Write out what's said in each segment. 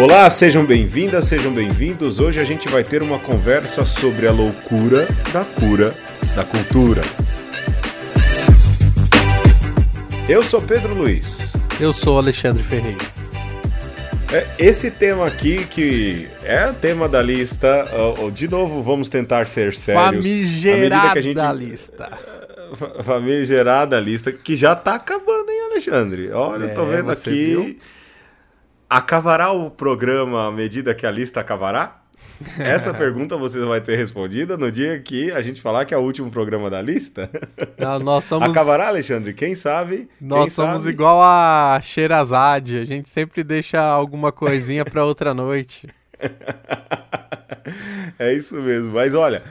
Olá, sejam bem-vindas, sejam bem-vindos. Hoje a gente vai ter uma conversa sobre a loucura da cura da cultura. Eu sou Pedro Luiz. Eu sou Alexandre Ferreira. É, esse tema aqui, que é o tema da lista, de novo vamos tentar ser sérios. Famigerada gente... lista. Famigerada lista, que já tá acabando, hein, Alexandre? Olha, é, eu tô vendo aqui. Viu? Acabará o programa à medida que a lista acabará? Essa pergunta você vai ter respondida no dia que a gente falar que é o último programa da lista. Não, nós somos... Acabará, Alexandre? Quem sabe? Nós Quem somos sabe? igual a Sherazade. A gente sempre deixa alguma coisinha para outra noite. é isso mesmo. Mas olha,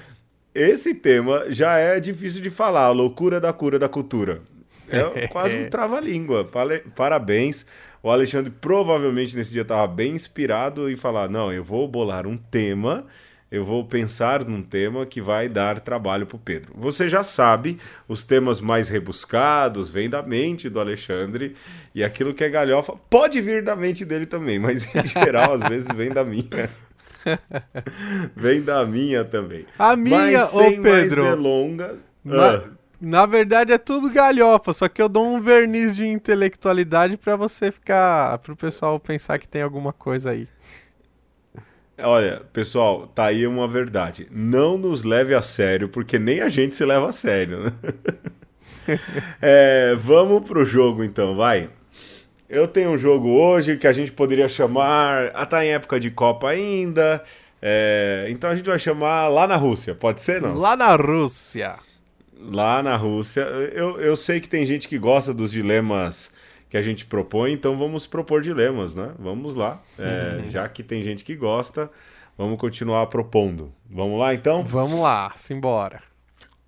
esse tema já é difícil de falar. A loucura da cura da cultura. É quase um trava-língua. Parabéns. O Alexandre provavelmente nesse dia estava bem inspirado em falar: não, eu vou bolar um tema, eu vou pensar num tema que vai dar trabalho para o Pedro. Você já sabe, os temas mais rebuscados vêm da mente do Alexandre e aquilo que é galhofa pode vir da mente dele também, mas em geral às vezes vem da minha. vem da minha também. A minha, mas, ô Pedro. Mais delonga, na, ah. Na verdade é tudo galhofa, só que eu dou um verniz de intelectualidade para você ficar, pro pessoal pensar que tem alguma coisa aí. Olha, pessoal, tá aí uma verdade. Não nos leve a sério, porque nem a gente se leva a sério. Né? é, vamos pro jogo então, vai. Eu tenho um jogo hoje que a gente poderia chamar. Ah, tá em época de Copa ainda. É, então a gente vai chamar lá na Rússia, pode ser não? Lá na Rússia lá na Rússia. Eu, eu sei que tem gente que gosta dos dilemas que a gente propõe, então vamos propor dilemas, né? Vamos lá. É, uhum. Já que tem gente que gosta, vamos continuar propondo. Vamos lá então? Vamos lá, simbora.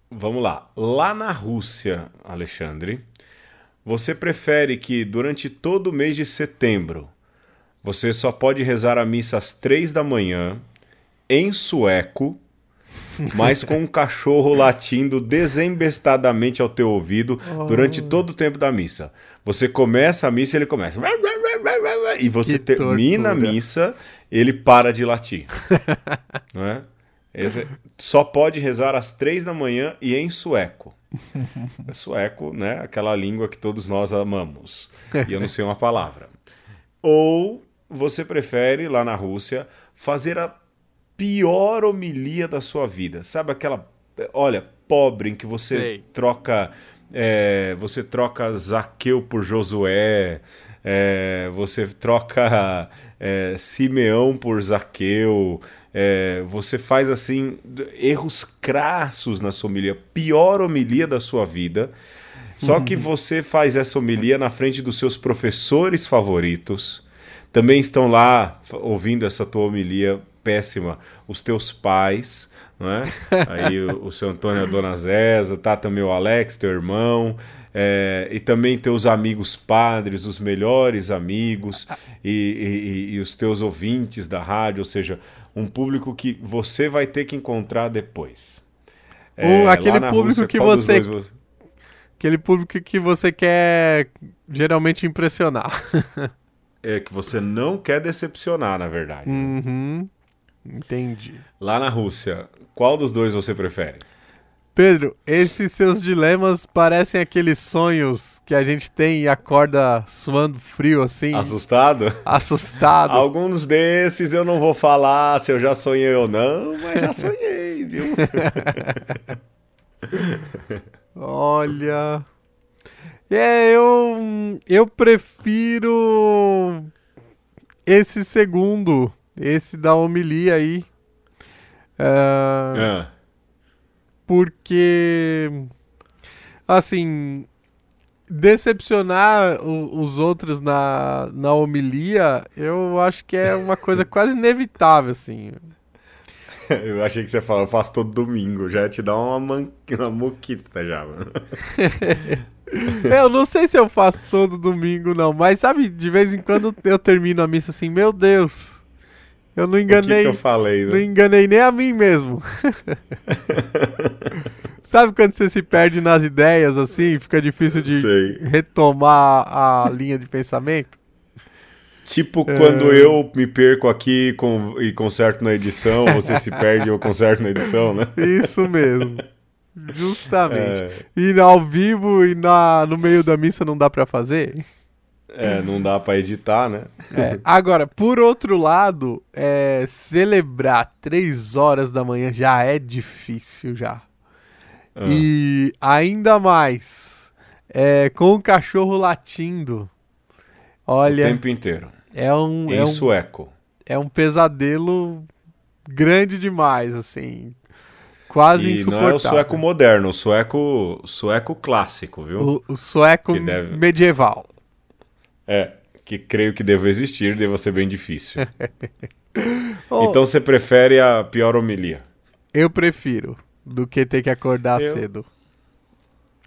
Vamos lá. Lá na Rússia, Alexandre, você prefere que durante todo o mês de setembro você só pode rezar a missa às três da manhã em sueco mas com um cachorro latindo desembestadamente ao teu ouvido oh. durante todo o tempo da missa. Você começa a missa ele começa. E você que termina tortura. a missa, ele para de latir. não é? Esse só pode rezar às três da manhã e em sueco. É sueco, né? Aquela língua que todos nós amamos. E eu não sei uma palavra. Ou você prefere, lá na Rússia, fazer a pior homilia da sua vida. Sabe aquela, olha, pobre em que você Sei. troca é, você troca Zaqueu por Josué, é, você troca é, Simeão por Zaqueu, é, você faz assim erros crassos na sua homilia, pior homilia da sua vida. Só que você faz essa homilia na frente dos seus professores favoritos. Também estão lá ouvindo essa tua homilia péssima os teus pais, não é? Aí o, o seu Antônio e a Dona Zéza, tá também o Alex, teu irmão, é, e também teus amigos padres, os melhores amigos e, e, e, os teus ouvintes da rádio, ou seja, um público que você vai ter que encontrar depois. É, aquele público Rússia, que você, você, aquele público que você quer geralmente impressionar. é que você não quer decepcionar, na verdade. Uhum. Entendi. Lá na Rússia, qual dos dois você prefere? Pedro, esses seus dilemas parecem aqueles sonhos que a gente tem e acorda suando frio assim. Assustado? Assustado. Alguns desses eu não vou falar se eu já sonhei ou não, mas já sonhei, viu? Olha. É, eu eu prefiro esse segundo esse da homilia aí. Uh, é. Porque, assim, decepcionar o, os outros na, na homilia, eu acho que é uma coisa quase inevitável, assim. Eu achei que você falou, eu faço todo domingo, já te dar uma, man... uma moquita já, mano. eu não sei se eu faço todo domingo, não, mas sabe, de vez em quando eu termino a missa assim, meu Deus, eu não enganei. Que, que eu falei, né? Não enganei nem a mim mesmo. Sabe quando você se perde nas ideias assim, fica difícil de Sei. retomar a linha de pensamento? Tipo quando eu me perco aqui com, e conserto na edição, você se perde e eu conserto na edição, né? Isso mesmo. Justamente. É... E ao vivo e na, no meio da missa não dá para fazer? É, não dá para editar, né? É, agora, por outro lado, é, celebrar três horas da manhã já é difícil já. Ah. E ainda mais é, com o cachorro latindo. Olha. O tempo inteiro. É um. Em é um, sueco. É um pesadelo grande demais, assim. Quase e não é o sueco moderno, o sueco, sueco clássico, viu? O, o sueco deve... medieval. É, que creio que deve existir, deve ser bem difícil. oh, então você prefere a pior homilia? Eu prefiro, do que ter que acordar eu, cedo.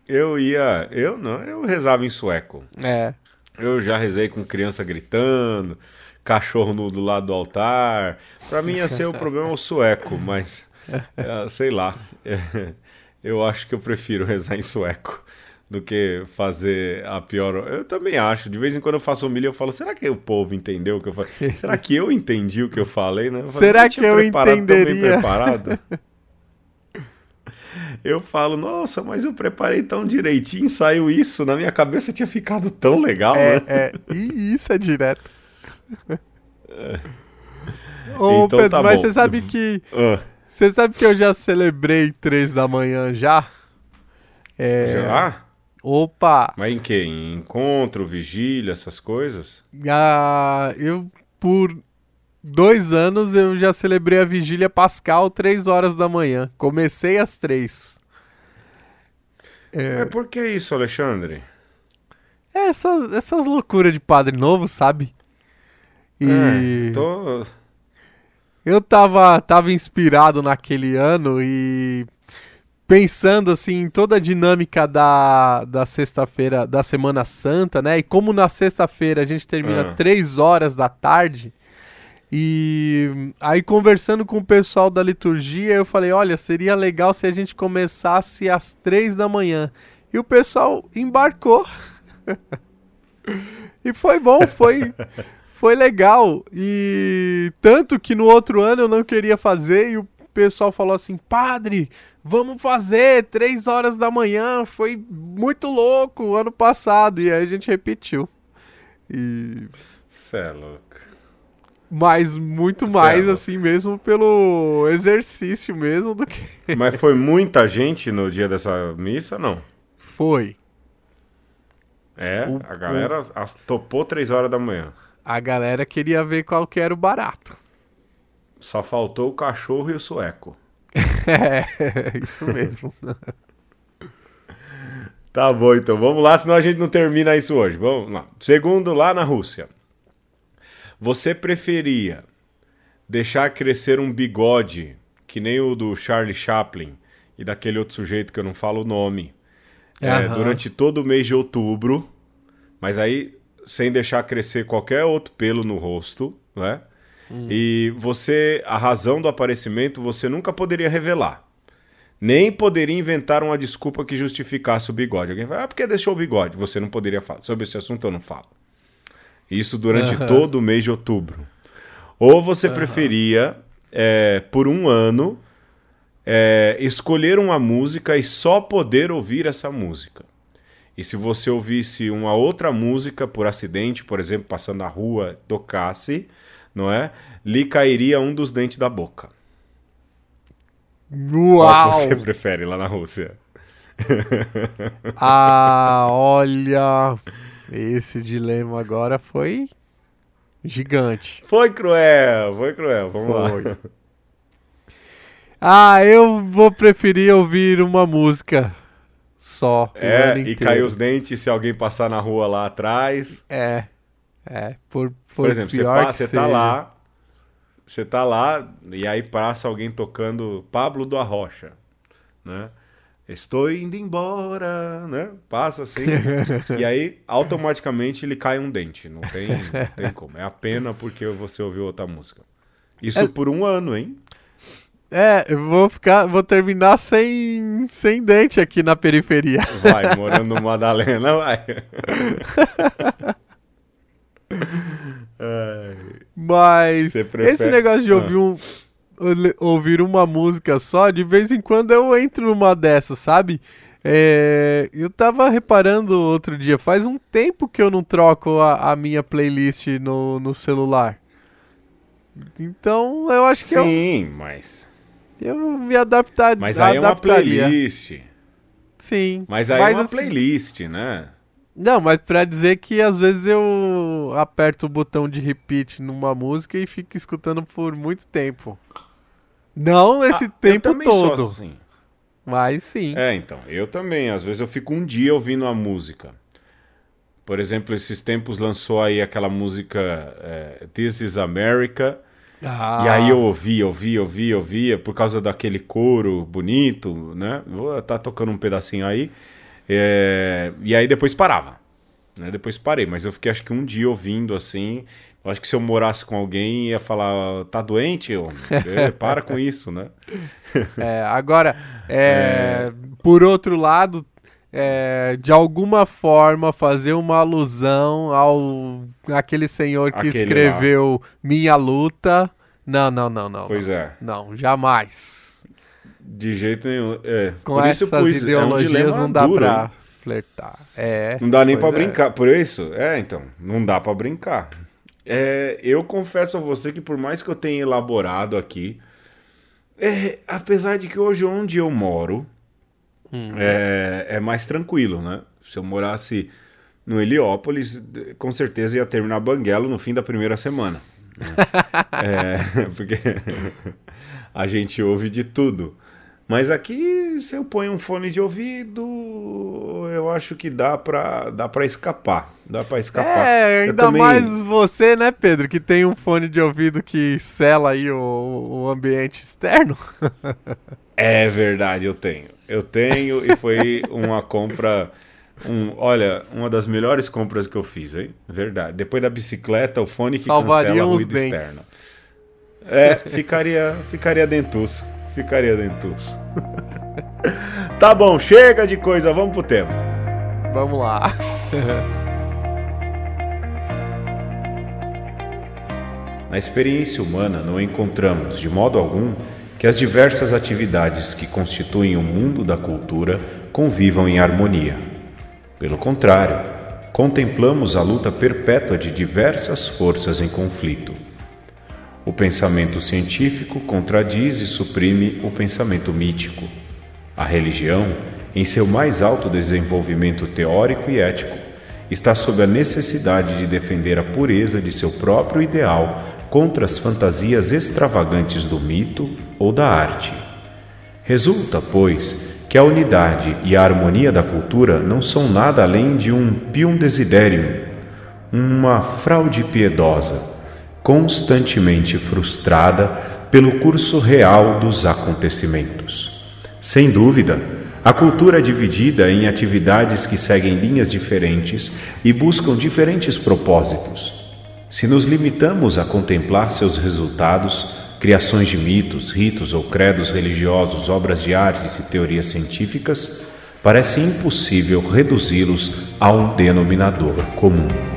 Eu ia, eu não, eu rezava em sueco. É. Eu já rezei com criança gritando, cachorro no, do lado do altar. Para mim ia ser o problema o sueco, mas é, sei lá. É, eu acho que eu prefiro rezar em sueco do que fazer a pior. Eu também acho. De vez em quando eu faço humilha, eu falo: será que o povo entendeu o que eu falei? Será que eu entendi o que eu falei? Né? Eu falei, será que eu entenderia? preparado? eu falo, nossa, mas eu preparei tão direitinho, saiu isso, na minha cabeça tinha ficado tão legal, é, né? É, e isso é direto. É. Ô, então, Pedro, tá mas bom. você sabe que. Uh. Você sabe que eu já celebrei três da manhã já? É... Já? Opa! Mas em que? Em encontro, vigília, essas coisas? Ah, eu, por dois anos, eu já celebrei a vigília pascal três horas da manhã. Comecei às três. É... Mas por que isso, Alexandre? É essas, essas loucuras de padre novo, sabe? E... É, tô... Eu tava, tava inspirado naquele ano e pensando assim em toda a dinâmica da, da sexta-feira, da Semana Santa, né? E como na sexta-feira a gente termina ah. três horas da tarde. E aí conversando com o pessoal da liturgia, eu falei, olha, seria legal se a gente começasse às três da manhã. E o pessoal embarcou. e foi bom, foi foi legal. E tanto que no outro ano eu não queria fazer e o pessoal falou assim: Padre, vamos fazer três horas da manhã. Foi muito louco ano passado. E aí a gente repetiu. E. Cê é louco. Mas muito Cê mais, é assim mesmo, pelo exercício mesmo do que. Mas foi muita gente no dia dessa missa, não? Foi. É, o, a galera o... topou três horas da manhã a galera queria ver qual que era o barato. Só faltou o cachorro e o sueco. é, isso mesmo. tá bom, então vamos lá, senão a gente não termina isso hoje. Vamos lá. Segundo, lá na Rússia. Você preferia deixar crescer um bigode que nem o do Charlie Chaplin e daquele outro sujeito que eu não falo o nome é, durante todo o mês de outubro, mas aí sem deixar crescer qualquer outro pelo no rosto, né? Hum. E você, a razão do aparecimento, você nunca poderia revelar. Nem poderia inventar uma desculpa que justificasse o bigode. Alguém vai, ah, porque deixou o bigode? Você não poderia falar. Sobre esse assunto eu não falo. Isso durante uhum. todo o mês de outubro. Ou você uhum. preferia, é, por um ano, é, escolher uma música e só poder ouvir essa música. E se você ouvisse uma outra música por acidente, por exemplo, passando na rua, tocasse, não é? Lhe cairia um dos dentes da boca. Uau! Qual você prefere lá na Rússia? ah, olha, esse dilema agora foi gigante. Foi cruel, foi cruel. Vamos foi. lá. Ah, eu vou preferir ouvir uma música só. É, e cair os dentes se alguém passar na rua lá atrás. É. É. Por, por, por exemplo, você, passa, você tá lá. Você tá lá e aí passa alguém tocando Pablo do Arrocha, né? Estou indo embora, né? Passa assim. e aí, automaticamente, ele cai um dente. Não tem, não tem como. É a pena porque você ouviu outra música. Isso é... por um ano, hein? É, eu vou ficar, vou terminar sem, sem dente aqui na periferia. Vai, morando no Madalena, vai. Mas Você esse negócio de Ah. ouvir, um, ouvir uma música só, de vez em quando eu entro numa dessas, sabe? É, eu tava reparando outro dia, faz um tempo que eu não troco a, a minha playlist no, no celular. Então eu acho que eu, Sim, mas. eu me adaptar, Mas aí é uma playlist. Sim. Mas aí é uma assim, playlist, né? Não, mas pra dizer que às vezes eu aperto o botão de repeat numa música e fico escutando por muito tempo. Não esse Ah, tempo todo, assim. mas sim. É, então, eu também. Às vezes eu fico um dia ouvindo a música. Por exemplo, esses tempos lançou aí aquela música é, This is America. Ah, E aí eu ouvia, ouvia, ouvia, ouvia, por causa daquele coro bonito, né? Vou tá tocando um pedacinho aí. É, E aí depois parava. Né? Depois parei, mas eu fiquei acho que um dia ouvindo assim. Eu acho que se eu morasse com alguém ia falar, tá doente? homem? É, para com isso, né? é, agora, é, por outro lado, é, de alguma forma fazer uma alusão ao aquele senhor que Aquele escreveu Minha Luta. Não, não, não, não. Pois não. é. Não, jamais. De jeito nenhum. É. Com por isso essas pus, é um ideologias não dá duro, pra hein? flertar. É, Não dá nem pra é. brincar. Por isso? É, então. Não dá pra brincar. É, eu confesso a você que por mais que eu tenha elaborado aqui, é, apesar de que hoje onde eu moro Hum. é, é mais tranquilo, né? Se eu morasse no Heliópolis, com certeza ia terminar Banguelo no fim da primeira semana. né? É, porque a gente ouve de tudo. Mas aqui, se eu ponho um fone de ouvido, eu acho que dá pra, dá pra escapar. Dá pra escapar. É, ainda também- mais você, né, Pedro, que tem um fone de ouvido que sela aí o, o ambiente externo. É verdade, eu tenho. Eu tenho e foi uma compra. Um, olha, uma das melhores compras que eu fiz, hein? Verdade. Depois da bicicleta, o fone que Salvariam cancela os ruído dentes. externo. É, ficaria, ficaria dentuço. Ficaria dentuço. tá bom, chega de coisa, vamos pro tema. Vamos lá. Na experiência humana, não encontramos, de modo algum, que as diversas atividades que constituem o mundo da cultura convivam em harmonia. Pelo contrário, contemplamos a luta perpétua de diversas forças em conflito. O pensamento científico contradiz e suprime o pensamento mítico. A religião, em seu mais alto desenvolvimento teórico e ético, está sob a necessidade de defender a pureza de seu próprio ideal contra as fantasias extravagantes do mito ou da arte. Resulta, pois, que a unidade e a harmonia da cultura não são nada além de um pium desiderium, uma fraude piedosa, constantemente frustrada pelo curso real dos acontecimentos. Sem dúvida, a cultura é dividida em atividades que seguem linhas diferentes e buscam diferentes propósitos. Se nos limitamos a contemplar seus resultados, criações de mitos, ritos ou credos religiosos, obras de artes e teorias científicas, parece impossível reduzi-los a um denominador comum.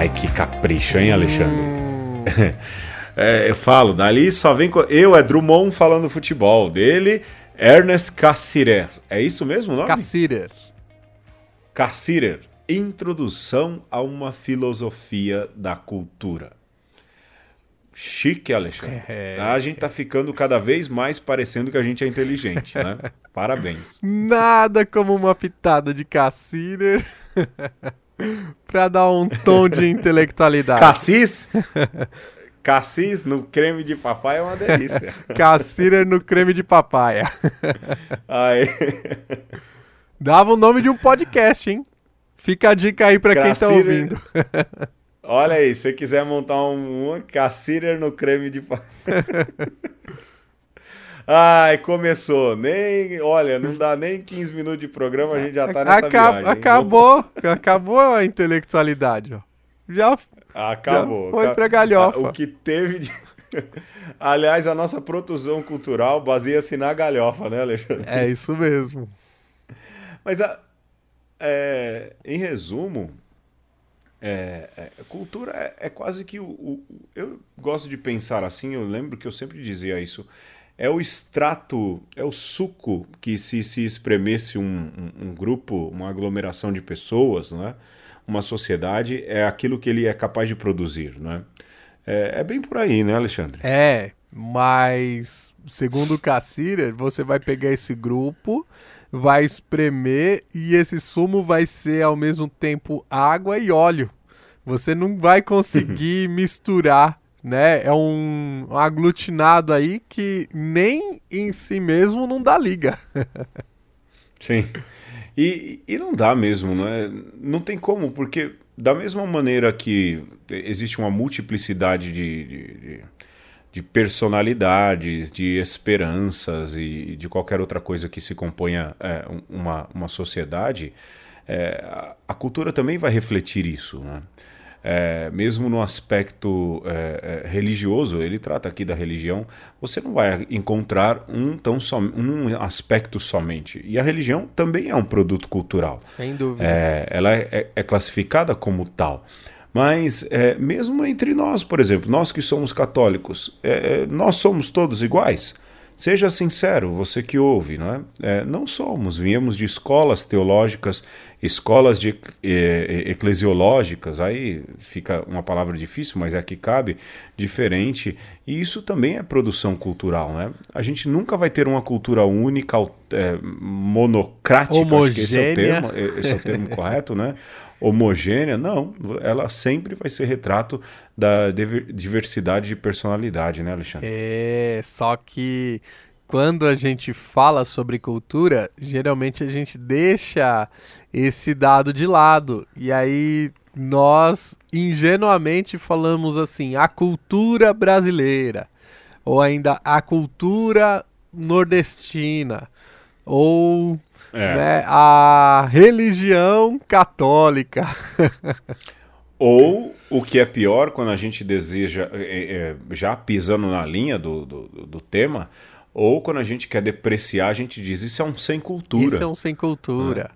Mas que capricho, hein, Alexandre? É, eu falo, dali só vem. Eu é Drummond falando futebol. Dele, Ernest Cassirer. É isso mesmo o nome? Cassirer. Cassirer. Introdução a uma filosofia da cultura. Chique, Alexandre. É. A gente tá ficando cada vez mais parecendo que a gente é inteligente, né? Parabéns. Nada como uma pitada de Cassirer pra dar um tom de intelectualidade. Cassis? Cassis no creme de papai é uma delícia. Cassirer no creme de papaya. Aí. Dava o nome de um podcast, hein? Fica a dica aí pra quem tá ouvindo. Olha aí, se você quiser montar um, um Cassirer no creme de papai. Ai, começou. Nem, olha, não dá nem 15 minutos de programa, a gente já tá nessa Aca- viagem. hein? acabou, acabou a intelectualidade, ó. Já Acabou. Já foi Acab- pra galhofa. O que teve de. Aliás, a nossa produção cultural baseia-se na galhofa, né, Alexandre? é isso mesmo. Mas, a, é, em resumo, é, é, cultura é, é, quase que o, o, Eu gosto de pensar assim, eu lembro que eu sempre dizia isso. É o extrato, é o suco que, se se espremesse um, um, um grupo, uma aglomeração de pessoas, não é? uma sociedade, é aquilo que ele é capaz de produzir. Não é? É, é bem por aí, né, Alexandre? É, mas segundo o Cassirer, você vai pegar esse grupo, vai espremer e esse sumo vai ser ao mesmo tempo água e óleo. Você não vai conseguir misturar, né? É um, aglutinado aí que nem em si mesmo não dá liga. Sim. E, e não dá mesmo, não é? Não tem como, porque da mesma maneira que existe uma multiplicidade de, de, de, de personalidades, de esperanças e de qualquer outra coisa que se componha é, uma, uma sociedade, é, a cultura também vai refletir isso. Né? É, mesmo no aspecto é, é, religioso, ele trata aqui da religião, você não vai encontrar um, tão som, um aspecto somente. E a religião também é um produto cultural. Sem dúvida. É, ela é, é, é, classificada como tal. Mas é, mesmo entre nós, por exemplo, nós que somos católicos, nós somos todos iguais? Seja sincero, você que ouve, não é? é não somos, viemos de escolas teológicas, escolas de, eclesiológicas, aí fica uma palavra difícil, mas é a que cabe, diferente, e isso também é produção cultural, né? A gente nunca vai ter uma cultura única, é, monocrática, acho que esse é o termo, esse é o termo correto, né? Homogênea, não. Ela sempre vai ser retrato da diversidade de personalidade, né, Alexandre? É, só que quando a gente fala sobre cultura, geralmente a gente deixa esse dado de lado. E aí nós ingenuamente falamos assim, a cultura brasileira, ou ainda a cultura nordestina, ou é. Né? A religião católica. Ou o que é pior, quando a gente deseja, é, é, já pisando na linha do, do, do, tema, ou quando a gente quer depreciar, a gente diz isso é um sem cultura. Isso é um sem cultura.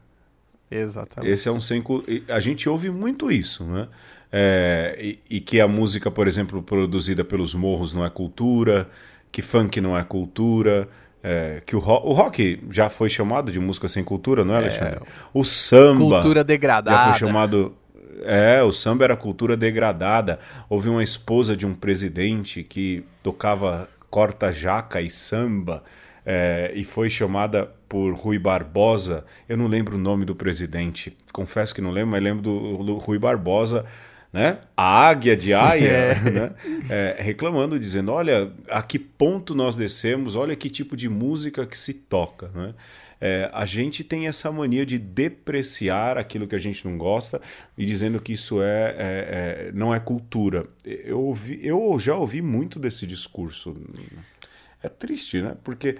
É. Exatamente. Esse é um sem A gente ouve muito isso, né? É, e, e, que a música, por exemplo, produzida pelos morros não é cultura, que funk não é cultura, é, que o rock, o rock, já foi chamado de música sem cultura, não é, Alexandre? É, o samba. Cultura degradada. Já foi chamado. É, o samba era cultura degradada. Houve uma esposa de um presidente que tocava corta-jaca e samba. É, e foi chamada por Rui Barbosa. Eu não lembro o nome do presidente, confesso que não lembro, mas lembro do, do Rui Barbosa né? A águia de Aia, é. né? É, reclamando, dizendo: olha, a que ponto nós descemos, olha que tipo de música que se toca. Né? É, a gente tem essa mania de depreciar aquilo que a gente não gosta e dizendo que isso é, é, é não é cultura. Eu, ouvi, eu já ouvi muito desse discurso. É triste, né? Porque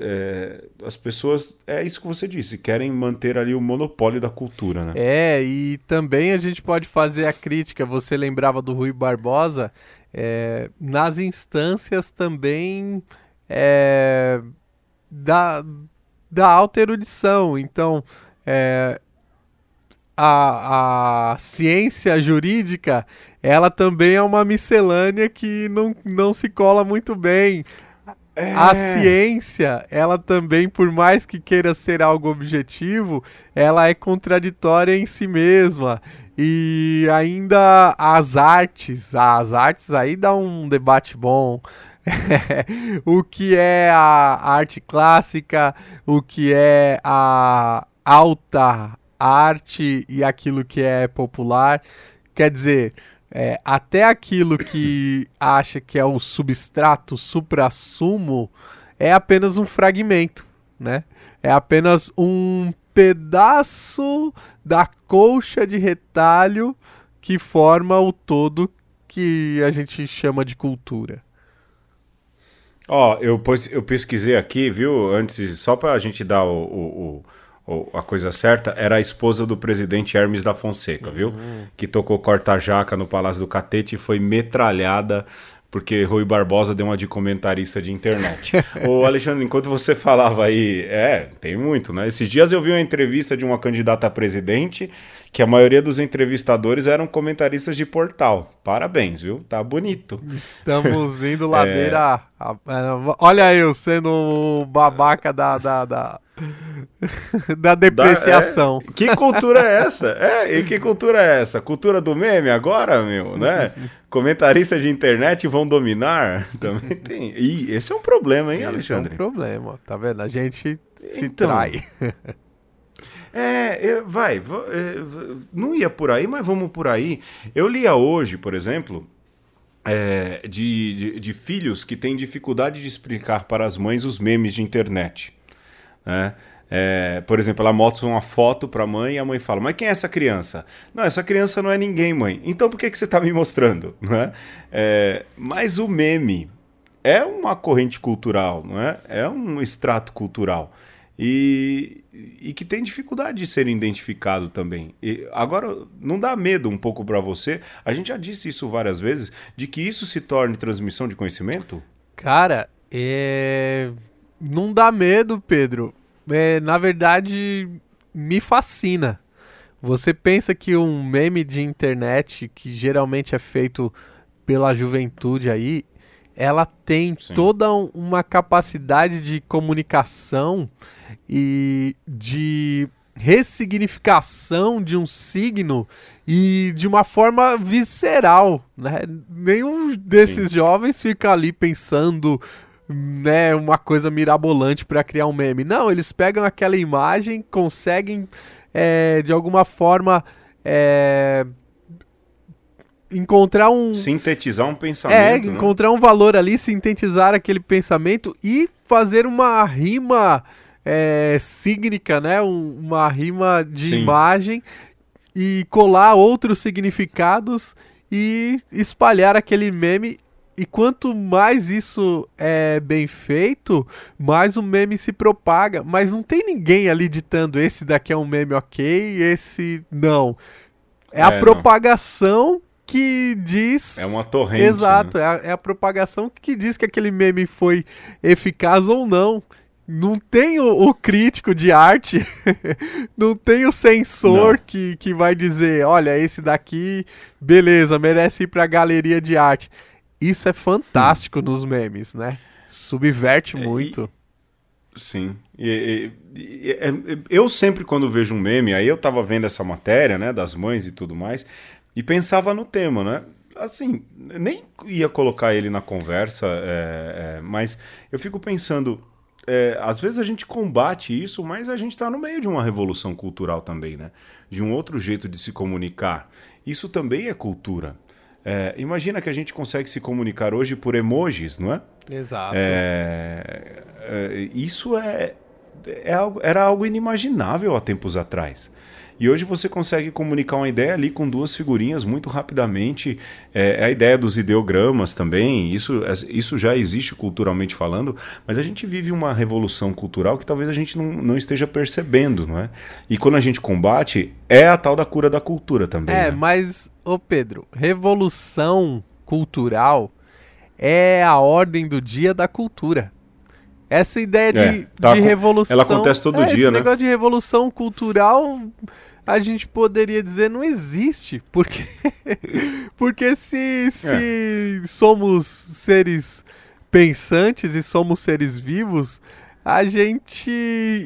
é, as pessoas, é isso que você disse, querem manter ali o monopólio da cultura, né? É, e também a gente pode fazer a crítica, você lembrava do Rui Barbosa, é, nas instâncias também é, da, da alta erudição. Então, é, a, a ciência jurídica, ela também é uma miscelânea que não, não se cola muito bem. É. A ciência, ela também, por mais que queira ser algo objetivo, ela é contraditória em si mesma. E ainda as artes, as artes aí dá um debate bom. o que é a arte clássica, o que é a alta arte e aquilo que é popular. Quer dizer, é, até aquilo que acha que é o substrato supra-sumo é apenas um fragmento, né? É apenas um pedaço da colcha de retalho que forma o todo que a gente chama de cultura. Ó, oh, eu, eu pesquisei aqui, viu? Antes, só para a gente dar o, o, a coisa certa, era a esposa do presidente Hermes da Fonseca, viu? Uhum. Que tocou corta-jaca no Palácio do Catete e foi metralhada porque Rui Barbosa deu uma de comentarista de internet. Ô Alexandre, enquanto você falava aí, é, tem muito, né? Esses dias eu vi uma entrevista de uma candidata a presidente que a maioria dos entrevistadores eram comentaristas de portal. Parabéns, viu? Tá bonito. Estamos indo ladeira. é... Olha eu sendo o babaca da, da, da da depreciação. Da, é, que cultura é essa? É, e que cultura é essa? Cultura do meme agora, meu, né? Comentaristas de internet vão dominar? Também tem. E esse é um problema, hein, Alexandre? Esse é um problema, tá vendo? A gente se então, trai. É, vai, é, não ia por aí, mas vamos por aí. Eu lia hoje, por exemplo, é, de, de, de filhos que têm dificuldade de explicar para as mães os memes de internet. Né? É, por exemplo, ela mostra uma foto para a mãe e a mãe fala: Mas quem é essa criança? Não, essa criança não é ninguém, mãe. Então por que, que você está me mostrando? Não é? é? mas o meme é uma corrente cultural, não é? É um extrato cultural. E, e que tem dificuldade de ser identificado também. E agora, não dá medo um pouco para você? A gente já disse isso várias vezes, de que isso se torne transmissão de conhecimento? Cara, é não dá medo, Pedro. É, na verdade, me fascina. Você pensa que um meme de internet, que geralmente é feito pela juventude aí, ela tem Sim. toda uma capacidade de comunicação e de ressignificação de um signo e de uma forma visceral, né? Nenhum desses Sim. jovens fica ali pensando né, uma coisa mirabolante para criar um meme. Não, eles pegam aquela imagem, conseguem é, de alguma forma é, encontrar um sintetizar um pensamento, é, né? encontrar um valor ali, sintetizar aquele pensamento e fazer uma rima é, né, um, uma rima de Sim. imagem e colar outros significados e espalhar aquele meme e quanto mais isso é bem feito, mais o meme se propaga. Mas não tem ninguém ali ditando esse daqui é um meme ok, esse não. É, é a propagação não. que diz. É uma torrente. Exato, né? é, a, é a propagação que diz que aquele meme foi eficaz ou não não tem o, o, crítico de arte, não tem o censor que, que vai dizer, olha, esse daqui, beleza, merece ir para a galeria de arte. Isso é fantástico nos memes, né? Subverte é, muito. E, sim. E, e, é, eu sempre, quando vejo um meme, aí eu tava vendo essa matéria, né, das mães e tudo mais, e pensava no tema, né? Assim, nem ia colocar ele na conversa, é, é, mas eu fico pensando, é, às vezes a gente combate isso, mas a gente está no meio de uma revolução cultural também, né? De um outro jeito de se comunicar. Isso também é cultura. É, imagina que a gente consegue se comunicar hoje por emojis, não é? Exato. É, é, isso é, é algo, era algo inimaginável há tempos atrás. E hoje você consegue comunicar uma ideia ali com duas figurinhas muito rapidamente. É, é, a ideia dos ideogramas também, isso, isso já existe culturalmente falando, mas a gente vive uma revolução cultural que talvez a gente não, não esteja percebendo, não é? E quando a gente combate, é a tal da cura da cultura também. É, né? mas, ô Pedro, revolução cultural é a ordem do dia da cultura. Essa ideia de, é, tá, de revolução. Ela acontece todo é, dia, esse né? negócio de revolução cultural, a gente poderia dizer não existe. Porque, porque se, se é. somos seres pensantes e somos seres vivos, a gente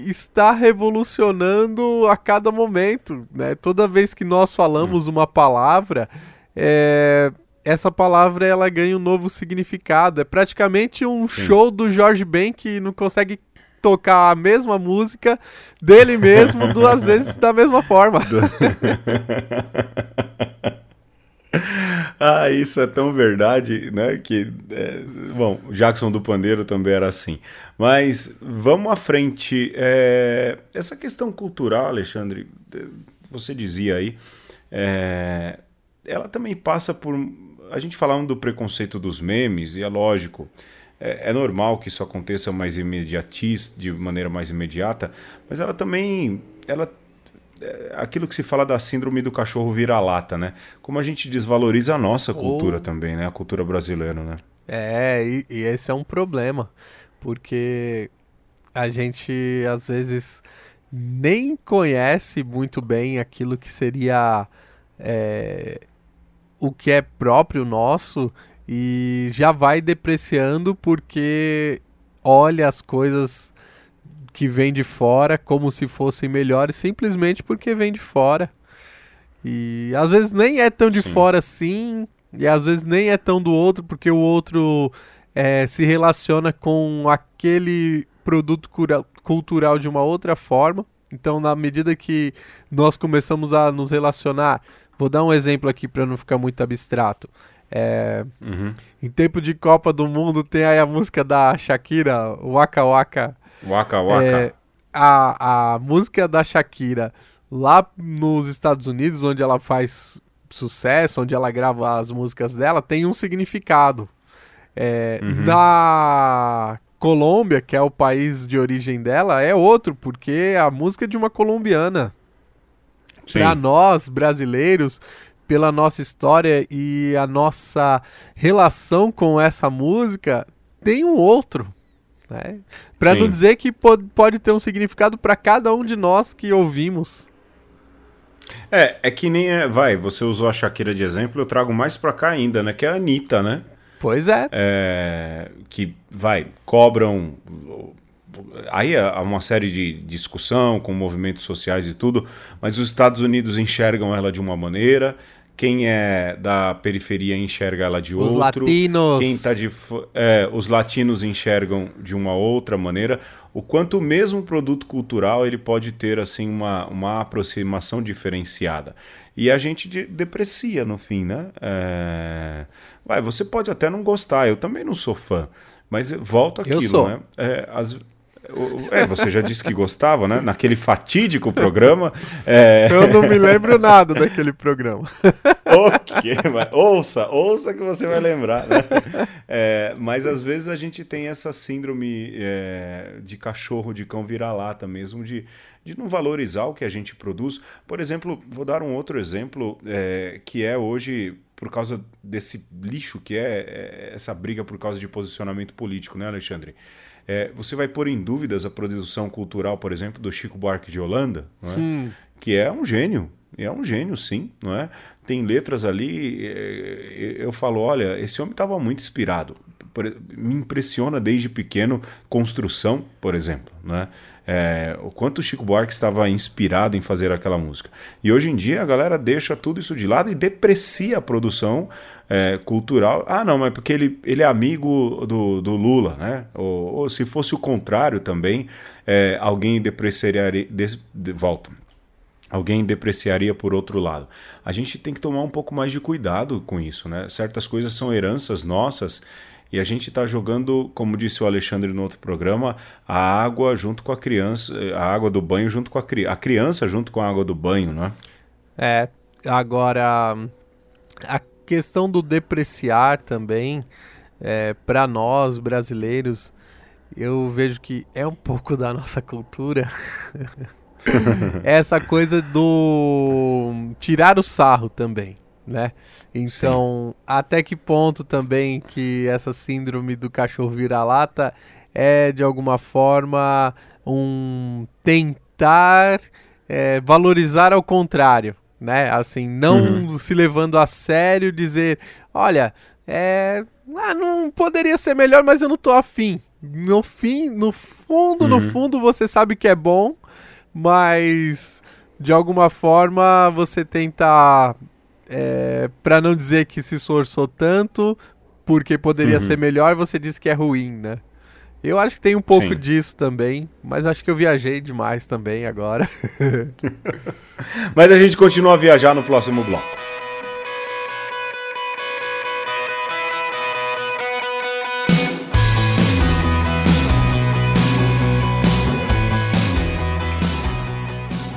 está revolucionando a cada momento. Né? Toda vez que nós falamos hum. uma palavra, é, essa palavra ela ganha um novo significado. É praticamente um Sim. show do Jorge Ben que não consegue tocar a mesma música dele mesmo duas vezes da mesma forma. ah, isso é tão verdade, né? Que, é, bom, Jackson do Pandeiro também era assim. Mas vamos à frente. É, essa questão cultural, Alexandre, você dizia aí, é, ela também passa por a gente falando do preconceito dos memes, e é lógico, é, é normal que isso aconteça mais imediatista, de maneira mais imediata, mas ela também, ela é aquilo que se fala da síndrome do cachorro vira-lata, né? Como a gente desvaloriza a nossa cultura oh. também, né? A cultura brasileira, né? É, e, e esse é um problema, porque a gente às vezes nem conhece muito bem aquilo que seria é, o que é próprio nosso e já vai depreciando porque olha as coisas que vêm de fora como se fossem melhores simplesmente porque vem de fora. E às vezes nem é tão de Sim. fora assim, e às vezes nem é tão do outro, porque o outro é, se relaciona com aquele produto cultural de uma outra forma. Então, na medida que nós começamos a nos relacionar, vou dar um exemplo aqui para não ficar muito abstrato. É, uhum. Em tempo de Copa do Mundo tem aí a música da Shakira, Waka Waka. Waka Waka. É, a, a música da Shakira lá nos Estados Unidos, onde ela faz sucesso, onde ela grava as músicas dela, tem um significado. É, uhum. Na Colômbia, que é o país de origem dela, é outro, porque a música é de uma colombiana. Para nós, brasileiros, pela nossa história e a nossa relação com essa música, tem um outro. Né? Para não dizer que pode, pode ter um significado para cada um de nós que ouvimos. É, é que nem. É, vai, você usou a Shakira de exemplo, eu trago mais pra cá ainda, né? Que é a Anitta, né? Pois é. é que, vai, cobram aí há uma série de discussão com movimentos sociais e tudo, mas os Estados Unidos enxergam ela de uma maneira, quem é da periferia enxerga ela de os outro. Latinos. Quem tá de é, os latinos enxergam de uma outra maneira. O quanto o mesmo produto cultural ele pode ter assim uma, uma aproximação diferenciada. E a gente de, deprecia no fim, né? É... Vai, você pode até não gostar, eu também não sou fã. Mas volta aquilo, né? É, as, é, você já disse que gostava, né? Naquele fatídico programa. É... Eu não me lembro nada daquele programa. ok, mas ouça, ouça que você vai lembrar. Né? É, mas às vezes a gente tem essa síndrome é, de cachorro, de cão vira-lata mesmo, de, de não valorizar o que a gente produz. Por exemplo, vou dar um outro exemplo é, que é hoje por causa desse lixo que é, é essa briga por causa de posicionamento político, né, Alexandre? É, você vai pôr em dúvidas a produção cultural, por exemplo, do Chico Buarque de Holanda, é? que é um gênio, é um gênio, sim, não é? Tem letras ali, é, eu falo, olha, esse homem estava muito inspirado. Me impressiona desde pequeno construção, por exemplo, não é? É, o quanto o Chico Buarque estava inspirado em fazer aquela música. E hoje em dia a galera deixa tudo isso de lado e deprecia a produção é, cultural. Ah, não, mas porque ele, ele é amigo do, do Lula, né? Ou, ou se fosse o contrário também, é, alguém depreciaria. Des, de, volta. Alguém depreciaria por outro lado. A gente tem que tomar um pouco mais de cuidado com isso, né? Certas coisas são heranças nossas e a gente está jogando, como disse o Alexandre no outro programa, a água junto com a criança, a água do banho junto com a criança, a criança junto com a água do banho, né? É, agora a questão do depreciar também, é, para nós brasileiros, eu vejo que é um pouco da nossa cultura. Essa coisa do tirar o sarro também, né? Então, Sim. até que ponto também que essa síndrome do cachorro vira-lata é de alguma forma um tentar é, valorizar ao contrário, né? Assim, não uhum. se levando a sério, dizer, olha, é, ah, não poderia ser melhor, mas eu não tô afim. No fim, no fundo, uhum. no fundo, você sabe que é bom, mas de alguma forma você tenta é, para não dizer que se esforçou tanto, porque poderia uhum. ser melhor, você diz que é ruim, né? Eu acho que tem um pouco Sim. disso também, mas acho que eu viajei demais também agora. mas a gente continua a viajar no próximo bloco.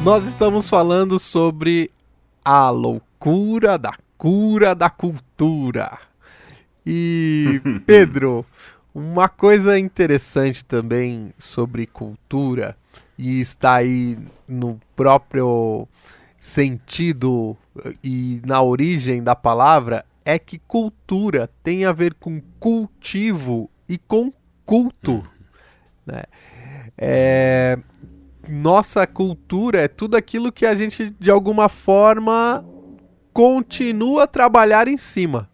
Nós estamos falando sobre a loucura cura da cura da cultura. E, Pedro, uma coisa interessante também sobre cultura, e está aí no próprio sentido e na origem da palavra, é que cultura tem a ver com cultivo e com culto. Uhum. Né? É, nossa cultura é tudo aquilo que a gente, de alguma forma, continua a trabalhar em cima.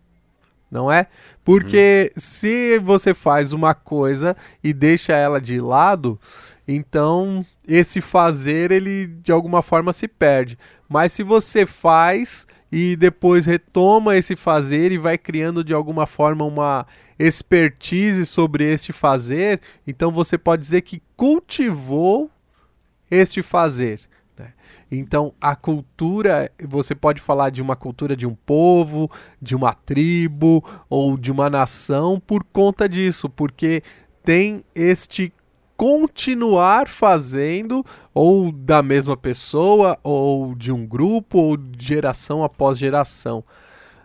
Não é? Porque uhum. se você faz uma coisa e deixa ela de lado, então esse fazer ele de alguma forma se perde. Mas se você faz e depois retoma esse fazer e vai criando de alguma forma uma expertise sobre este fazer, então você pode dizer que cultivou este fazer. Né? Então, a cultura, você pode falar de uma cultura de um povo, de uma tribo ou de uma nação por conta disso, porque tem este continuar fazendo, ou da mesma pessoa, ou de um grupo, ou geração após geração,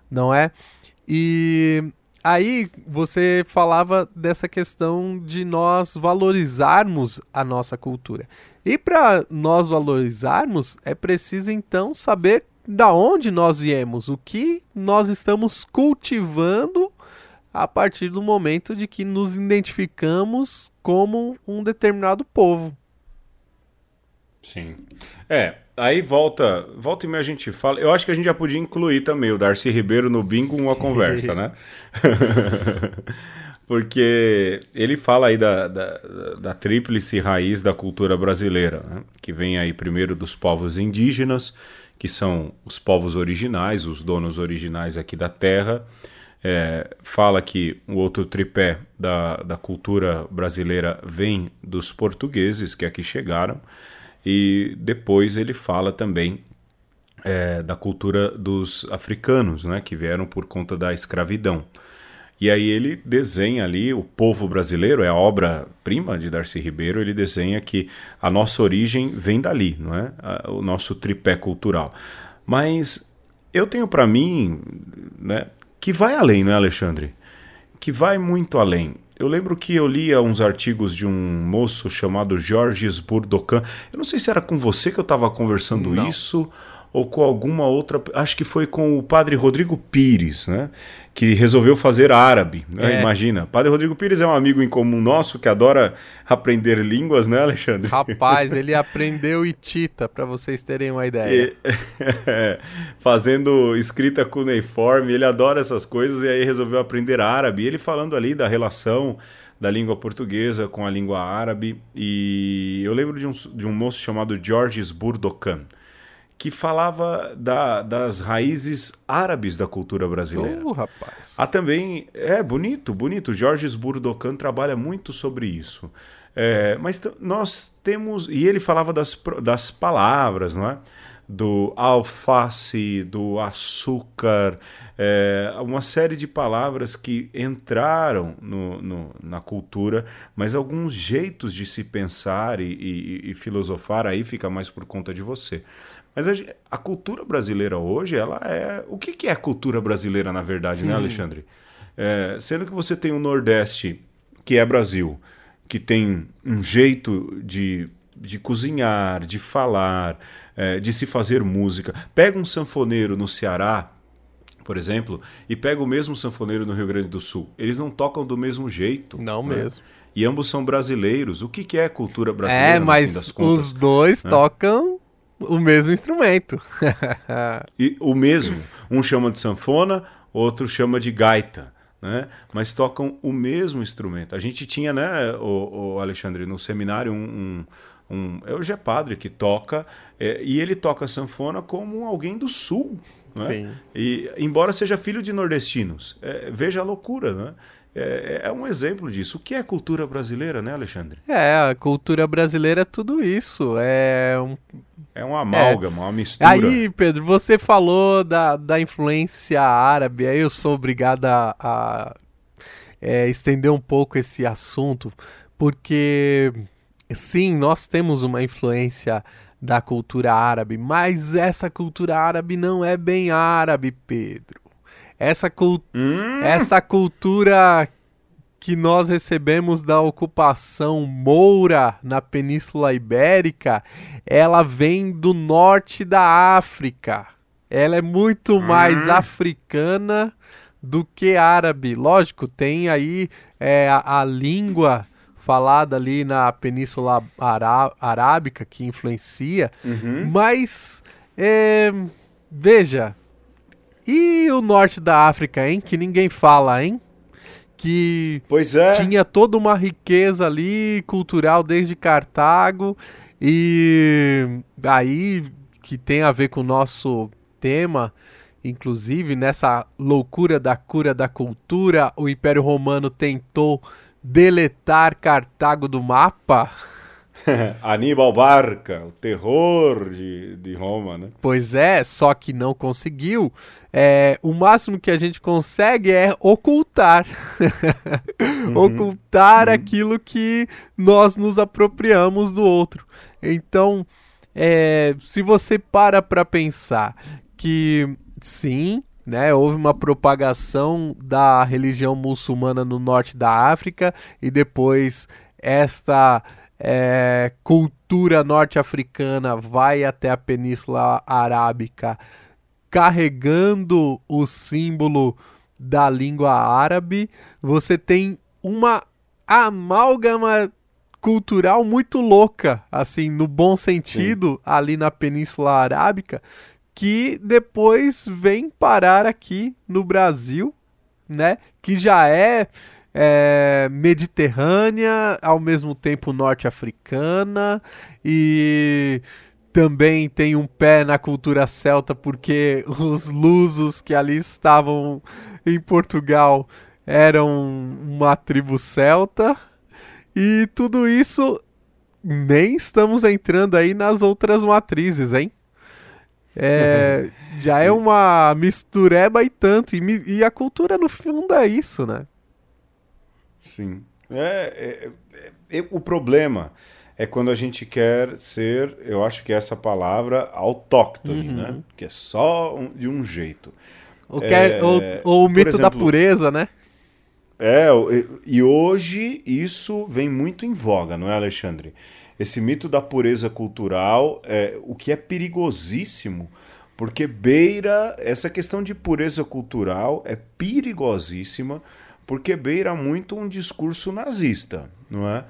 não é? E aí você falava dessa questão de nós valorizarmos a nossa cultura. E para nós valorizarmos, é preciso então saber da onde nós viemos, o que nós estamos cultivando a partir do momento de que nos identificamos como um determinado povo. Sim. É, aí volta, volta e meia a gente fala. Eu acho que a gente já podia incluir também o Darcy Ribeiro no bingo uma conversa, né? Porque ele fala aí da, da, da tríplice raiz da cultura brasileira, né? que vem aí primeiro dos povos indígenas, que são os povos originais, os donos originais aqui da terra, é, fala que o outro tripé da, da cultura brasileira vem dos portugueses que aqui chegaram, e depois ele fala também é, da cultura dos africanos, né, que vieram por conta da escravidão. E aí ele desenha ali o povo brasileiro, é a obra-prima de Darcy Ribeiro, ele desenha que a nossa origem vem dali, não é? O nosso tripé cultural. Mas eu tenho para mim, né, que vai além, não é, Alexandre? Que vai muito além. Eu lembro que eu lia uns artigos de um moço chamado Georges Bourdocan. Eu não sei se era com você que eu estava conversando não. isso ou com alguma outra. Acho que foi com o padre Rodrigo Pires, né? Que resolveu fazer árabe. Né? É. Imagina. Padre Rodrigo Pires é um amigo em comum nosso que adora aprender línguas, né, Alexandre? Rapaz, ele aprendeu Itita, para vocês terem uma ideia. E, fazendo escrita cuneiforme, ele adora essas coisas e aí resolveu aprender árabe. E ele falando ali da relação da língua portuguesa com a língua árabe. E eu lembro de um, de um moço chamado Georges Bourdocan que falava da, das raízes árabes da cultura brasileira. Uh, rapaz. Há também. É bonito, bonito. Jorge Burdocan trabalha muito sobre isso. É, mas nós temos. E ele falava das, das palavras, não é? Do alface, do açúcar, é, uma série de palavras que entraram no, no, na cultura, mas alguns jeitos de se pensar e, e, e filosofar aí fica mais por conta de você. Mas a, a, cultura brasileira hoje, ela é. O que, que é a cultura brasileira, na verdade, né, Alexandre? É, sendo que você tem o Nordeste, que é Brasil, que tem um jeito de, de cozinhar, de falar, é, de se fazer música. Pega um sanfoneiro no Ceará, por exemplo, e pega o mesmo sanfoneiro no Rio Grande do Sul. Eles não tocam do mesmo jeito. Não né? mesmo. E ambos são brasileiros. O que, que é cultura brasileira? É, mas os dois né? tocam o mesmo instrumento. e o mesmo. Um chama de sanfona, outro chama de gaita. Né? Mas tocam o mesmo instrumento. A gente tinha, né, o, o Alexandre, no seminário, um, um, um. Eu já é padre que toca, é, e ele toca sanfona como alguém do sul. Né? Sim. E, embora seja filho de nordestinos. É, veja a loucura, né? É, é, um exemplo disso. O que é cultura brasileira, né, Alexandre? É, a cultura brasileira é tudo isso. É um, é uma amálgama, é. uma mistura. Aí, Pedro, você falou da, da influência árabe, aí eu sou obrigado a, a é, estender um pouco esse assunto, porque sim, nós temos uma influência da cultura árabe, mas essa cultura árabe não é bem árabe, Pedro. Essa, hum. essa cultura que nós recebemos da ocupação moura na Península Ibérica, ela vem do norte da África. Ela é muito hum. mais africana do que árabe. Lógico, tem aí é, a, a língua falada ali na Península Arábica que influencia, uhum. mas é, veja, e o norte da África, hein? Que ninguém fala, hein? Que pois é. tinha toda uma riqueza ali cultural desde Cartago e aí que tem a ver com o nosso tema, inclusive nessa loucura da cura da cultura, o Império Romano tentou deletar Cartago do mapa. Aníbal Barca, o terror de, de Roma, né? Pois é, só que não conseguiu. É, o máximo que a gente consegue é ocultar. Uhum. ocultar uhum. aquilo que nós nos apropriamos do outro. Então, é, se você para para pensar que sim, né, houve uma propagação da religião muçulmana no norte da África e depois esta é, cultura norte-africana vai até a Península Arábica carregando o símbolo da língua árabe, você tem uma amálgama cultural muito louca, assim, no bom sentido, Sim. ali na Península Arábica, que depois vem parar aqui no Brasil, né? Que já é é, mediterrânea, ao mesmo tempo norte-africana e também tem um pé na cultura celta porque os lusos que ali estavam em Portugal eram uma tribo celta e tudo isso nem estamos entrando aí nas outras matrizes, hein? É, já é uma mistureba e tanto. E, e, a cultura, no fundo, é isso, né? Sim. É, é, é, o problema é quando a gente quer ser, eu acho que é essa palavra, autóctone, uhum. né? Que é só um, de um jeito. Ou, quer, ou, ou o mito exemplo, da pureza, né? É, e hoje isso vem muito em voga, não é, Alexandre? Esse mito da pureza cultural, é, o que é perigosíssimo, porque beira essa questão de pureza cultural é perigosíssima porque beira muito um discurso nazista, não é?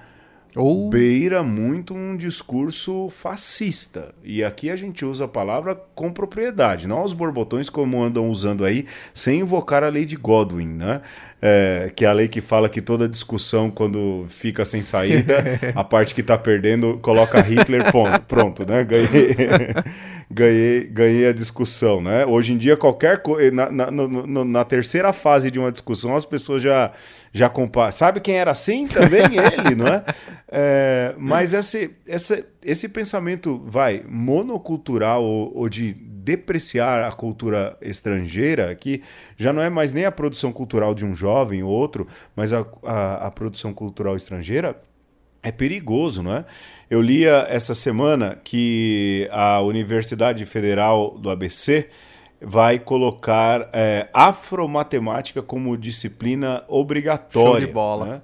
Ou beira muito um discurso fascista. E aqui a gente usa a palavra com propriedade, não os borbotões como andam usando aí, sem invocar a lei de Godwin, né? É, que é a lei que fala que toda discussão, quando fica sem saída, a parte que está perdendo coloca Hitler, ponto, pronto, né? Ganhei, ganhei, ganhei a discussão, né? Hoje em dia, qualquer coisa, na, na, na terceira fase de uma discussão, as pessoas já já compara. Sabe quem era assim também? Ele, não é? é mas esse, esse, esse pensamento, vai, monocultural ou, ou, de depreciar a cultura estrangeira, que já não é mais nem a produção cultural de um jovem ou outro, mas a, a, a produção cultural estrangeira, é perigoso, não é? Eu lia essa semana que a Universidade Federal do ABC vai colocar é, afromatemática como disciplina obrigatória. Show de bola. Né?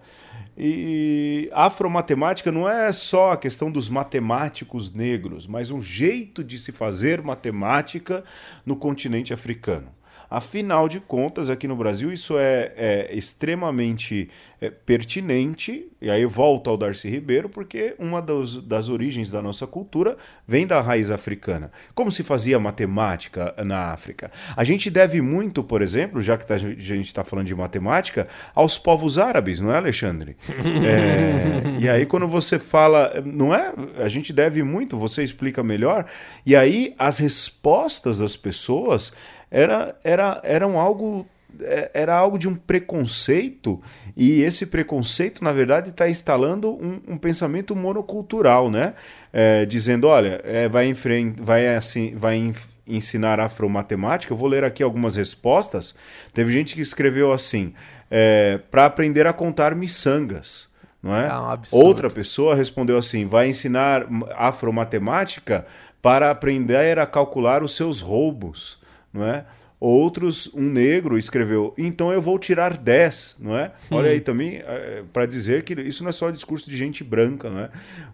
E afromatemática não é só a questão dos matemáticos negros, mas um jeito de se fazer matemática no continente africano. Afinal de contas, aqui no Brasil, isso é, é extremamente é, pertinente, e aí volta ao Darcy Ribeiro, porque uma das, das origens da nossa cultura vem da raiz africana. Como se fazia matemática na África? A gente deve muito, por exemplo, já que tá, a gente está falando de matemática, aos povos árabes, não é, Alexandre? É, e aí, quando você fala, não é? A gente deve muito, você explica melhor, e aí as respostas das pessoas era, era, eram algo é, era algo de um preconceito e esse preconceito na verdade está instalando um, um, pensamento monocultural, né? É, dizendo, olha, é, vai, vai, assim, vai ensinar afromatemática. Eu vou ler aqui algumas respostas. Teve gente que escreveu assim: é, para aprender a contar miçangas. Não é? é um Outra pessoa respondeu assim: vai ensinar afromatemática para aprender a calcular os seus roubos não é? Outros, um negro escreveu, então eu vou tirar 10, não é? Hum. Olha aí também, é, para dizer que isso não é só discurso de gente branca, não é?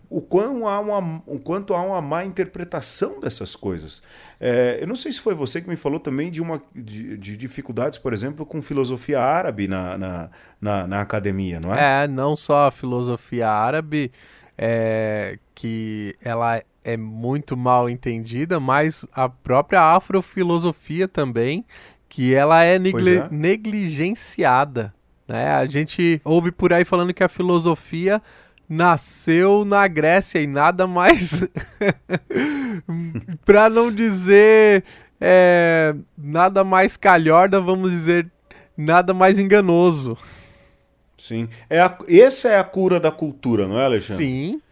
O, quão há uma, o quanto há uma má interpretação dessas coisas. É, eu não sei se foi você que me falou também de, uma, de, de dificuldades, por exemplo, com filosofia árabe na, na, na, na, academia, não é? É, não só a filosofia árabe, é, que ela é muito mal entendida, mas a própria afrofilosofia também, que ela é, negli é. negligenciada. Né? A gente ouve por aí falando que a filosofia nasceu na Grécia e nada mais. para não dizer é, nada mais calhorda, vamos dizer nada mais enganoso. Sim. É a, essa é a cura da cultura, não é, Alexandre? Sim.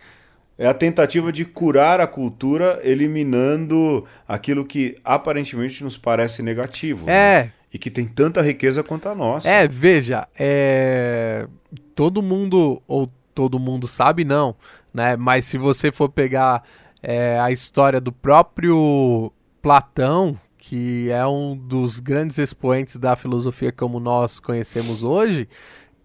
É a tentativa de curar a cultura eliminando aquilo que aparentemente nos parece negativo. É. Né? E que tem tanta riqueza quanto a nossa. É, veja, é... todo mundo, ou todo mundo sabe, não, né? Mas se você for pegar é, a história do próprio Platão, que é um dos grandes expoentes da filosofia como nós conhecemos hoje,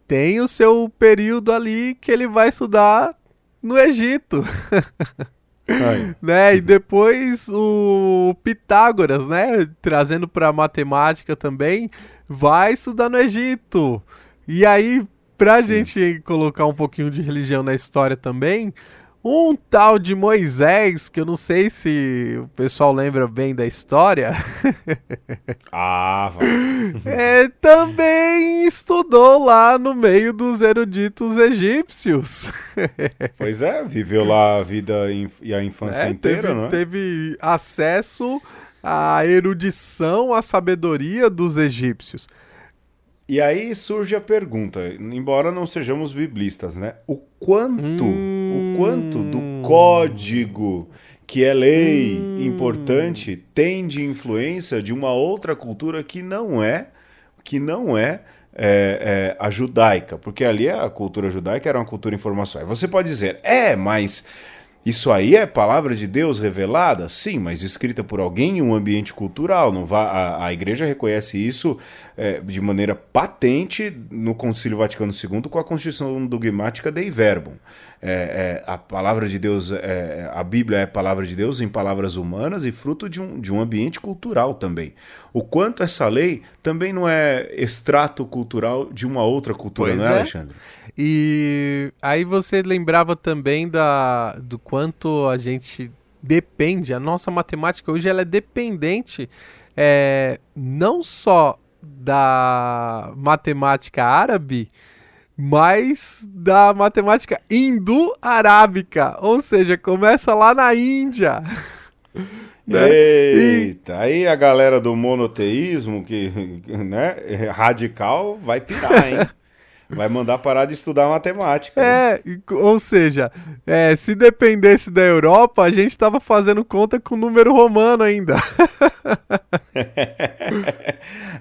tem o seu período ali que ele vai estudar no Egito. né? E depois o Pitágoras, né, trazendo para matemática também, vai estudar no Egito. E aí, pra Sim. gente colocar um pouquinho de religião na história também, um tal de Moisés, que eu não sei se o pessoal lembra bem da história. ah, vai. É, também estudou lá no meio dos eruditos egípcios. pois é, viveu lá a vida e a infância é, inteira, teve, não é? Teve acesso à erudição, à sabedoria dos egípcios. E aí surge a pergunta, embora não sejamos biblistas, né? O quanto, hum... o quanto do código que é lei hum... importante tem de influência de uma outra cultura que não é, que não é, é, é a judaica, porque ali a cultura judaica era uma cultura informação. Aí você pode dizer, é, mas isso aí é palavra de Deus revelada? Sim, mas escrita por alguém em um ambiente cultural. Não vá, a, a igreja reconhece isso é, de maneira patente no Concílio Vaticano II com a Constituição Dogmática Dei Verbum. É, é, a palavra de Deus, é, a Bíblia é palavra de Deus em palavras humanas e fruto de um, de um ambiente cultural também. O quanto essa lei também não é extrato cultural de uma outra cultura, pois não é, é. Alexandre? E aí você lembrava também da, do quanto a gente depende, a nossa matemática hoje ela é dependente é, não só da matemática árabe, mas da matemática hindu-arábica, ou seja, começa lá na Índia. né? Eita, e... aí a galera do monoteísmo, que né, radical, vai pirar, hein? Vai mandar parar de estudar matemática. É, né? ou seja, é, se dependesse da Europa, a gente estava fazendo conta com número romano ainda.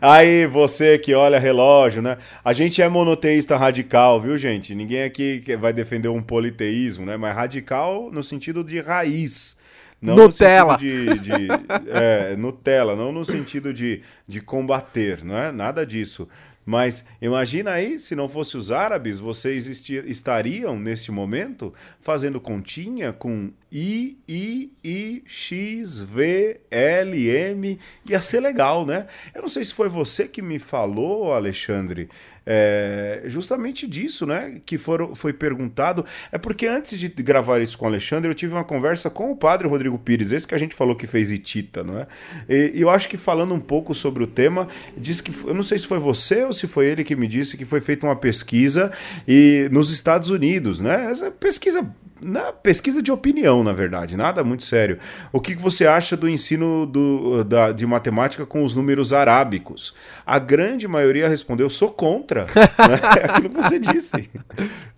Aí, você que olha relógio, né? A gente é monoteísta radical, viu, gente? Ninguém aqui vai defender um politeísmo, né? Mas radical no sentido de raiz. Não Nutella. no sentido de. de é, Nutella, não no sentido de, de combater, não é? Nada disso. Mas imagina aí, se não fosse os árabes, vocês estariam neste momento fazendo continha com I, I, I, X, V, L, M. Ia ser legal, né? Eu não sei se foi você que me falou, Alexandre, é, justamente disso, né? Que foram, foi perguntado. É porque antes de gravar isso com o Alexandre, eu tive uma conversa com o padre Rodrigo Pires, esse que a gente falou que fez Itita, não é? E, eu acho que falando um pouco sobre o tema, disse que eu não sei se foi você ou se foi ele que me disse que foi feita uma pesquisa e nos Estados Unidos, né? Essa pesquisa na pesquisa de opinião, na verdade, nada muito sério. O que você acha do ensino do, da, de matemática com os números arábicos? A grande maioria respondeu: sou contra. né? É aquilo que você disse.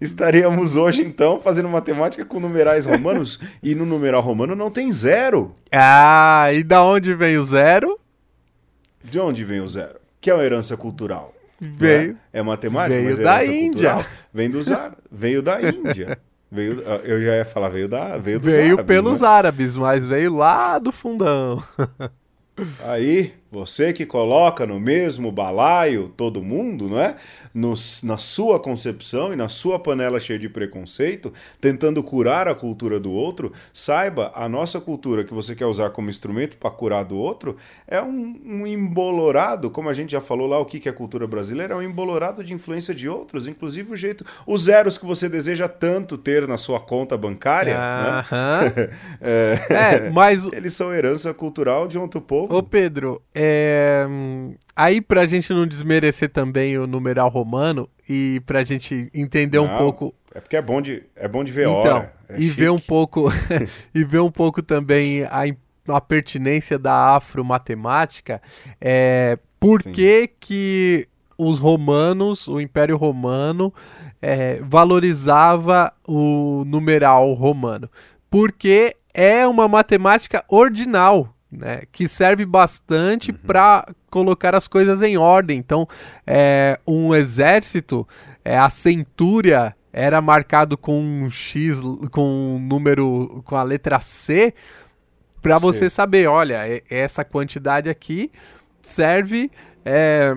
Estaríamos hoje, então, fazendo matemática com numerais romanos e no numeral romano não tem zero. Ah, e da onde vem o zero? De onde vem o zero? Que é uma herança cultural. Veio. É, é matemática, veio mas é da Índia. Cultural. Vem dos veio da Índia. Veio, eu já ia falar, veio da veio, veio árabes, pelos né? árabes, mas veio lá do fundão. Aí, Você que coloca no mesmo balaio todo mundo, não é? No, na sua concepção e na sua panela cheia de preconceito, tentando curar a cultura do outro, saiba, a nossa cultura que você quer usar como instrumento para curar do outro é um, um, embolorado, como a gente já falou lá, o que é cultura brasileira, é um embolorado de influência de outros, inclusive o jeito, os zeros que você deseja tanto ter na sua conta bancária, uh -huh. né? é, é, mas... eles são herança cultural de outro povo. Ô Pedro, é... Aí, pra gente não desmerecer também o numeral romano e pra gente entender não, um pouco. É porque é bom de, é bom de ver então, hora. É e chique. ver um pouco. e ver um pouco também a, a pertinência da afromatemática. É, por que, que os romanos, o Império Romano, é, valorizava o numeral romano? Porque é uma matemática ordinal né, que serve bastante uhum. para colocar as coisas em ordem. Então, é, um exército, é, a centúria era marcado com um X, com um número, com a letra C, para você saber, olha, essa quantidade aqui serve é,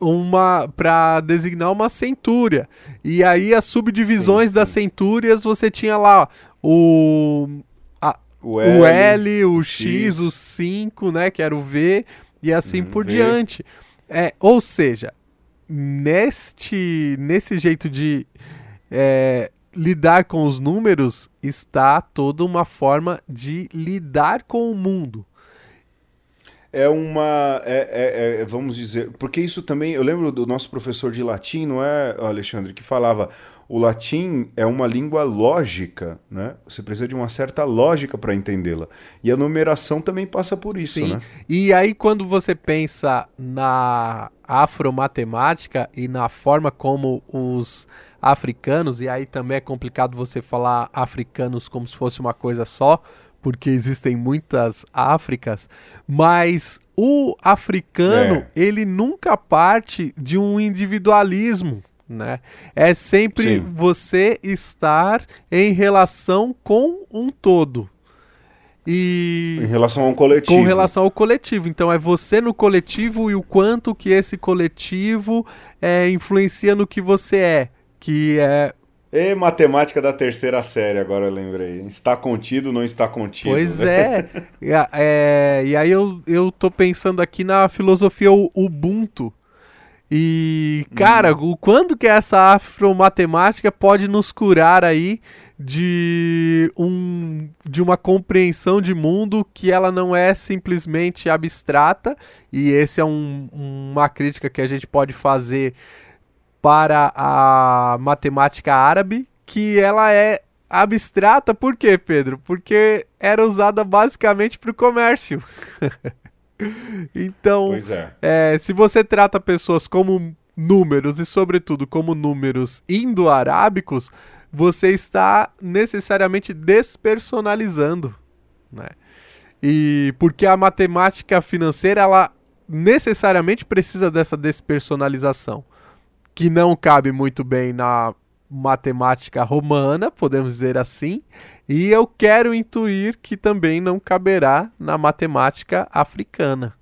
uma para designar uma centúria. E aí as subdivisões sim, sim. das centúrias você tinha lá o o L, o, L, o X, X, o 5, né? Que era o V, e assim hum, por v. diante. É, ou seja, neste, nesse jeito de é, lidar com os números está toda uma forma de lidar com o mundo. É uma. É, é, é, vamos dizer. Porque isso também. Eu lembro do nosso professor de latim, não é, Alexandre, que falava o latim é uma língua lógica, né? Você precisa de uma certa lógica para entendê-la. E a numeração também passa por isso, Sim. né? E aí quando você pensa na afromatemática e na forma como os africanos, e aí também é complicado você falar africanos como se fosse uma coisa só, porque existem muitas Áfricas, mas o africano, é. ele nunca parte de um individualismo né? É sempre Sim. você estar em relação com um todo. E em relação ao coletivo. Com relação ao coletivo. Então é você no coletivo e o quanto que esse coletivo é, influencia no que você é. Que é. E matemática da terceira série, agora eu lembrei. Está contido, não está contido. Pois né? é. é. E aí eu, eu tô pensando aqui na filosofia Ubuntu e, cara, hum. quando que essa afromatemática pode nos curar aí de, um, de uma compreensão de mundo que ela não é simplesmente abstrata, e esse é um, uma crítica que a gente pode fazer para a matemática árabe, que ela é abstrata por quê, Pedro? Porque era usada basicamente para o comércio. então, é. É, se você trata pessoas como números e, sobretudo, como números indo-arábicos, você está necessariamente despersonalizando, né? E porque a matemática financeira ela necessariamente precisa dessa despersonalização, que não cabe muito bem na matemática romana, podemos dizer assim, e eu quero intuir que também não caberá na matemática africana.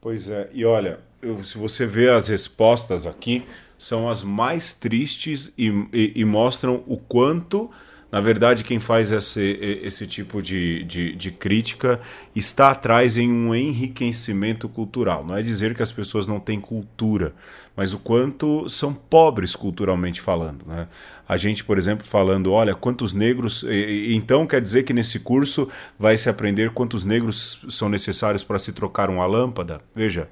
Pois é, e olha, eu, se você vê as respostas aqui, são as mais tristes e, e, e mostram o quanto na verdade, quem faz esse, esse tipo de, de, de, crítica está atrás em um enriquecimento cultural. Não é dizer que as pessoas não têm cultura, mas o quanto são pobres culturalmente falando. Né? A gente, por exemplo, falando, olha, quantos negros. Então quer dizer que nesse curso vai se aprender quantos negros são necessários para se trocar uma lâmpada? Veja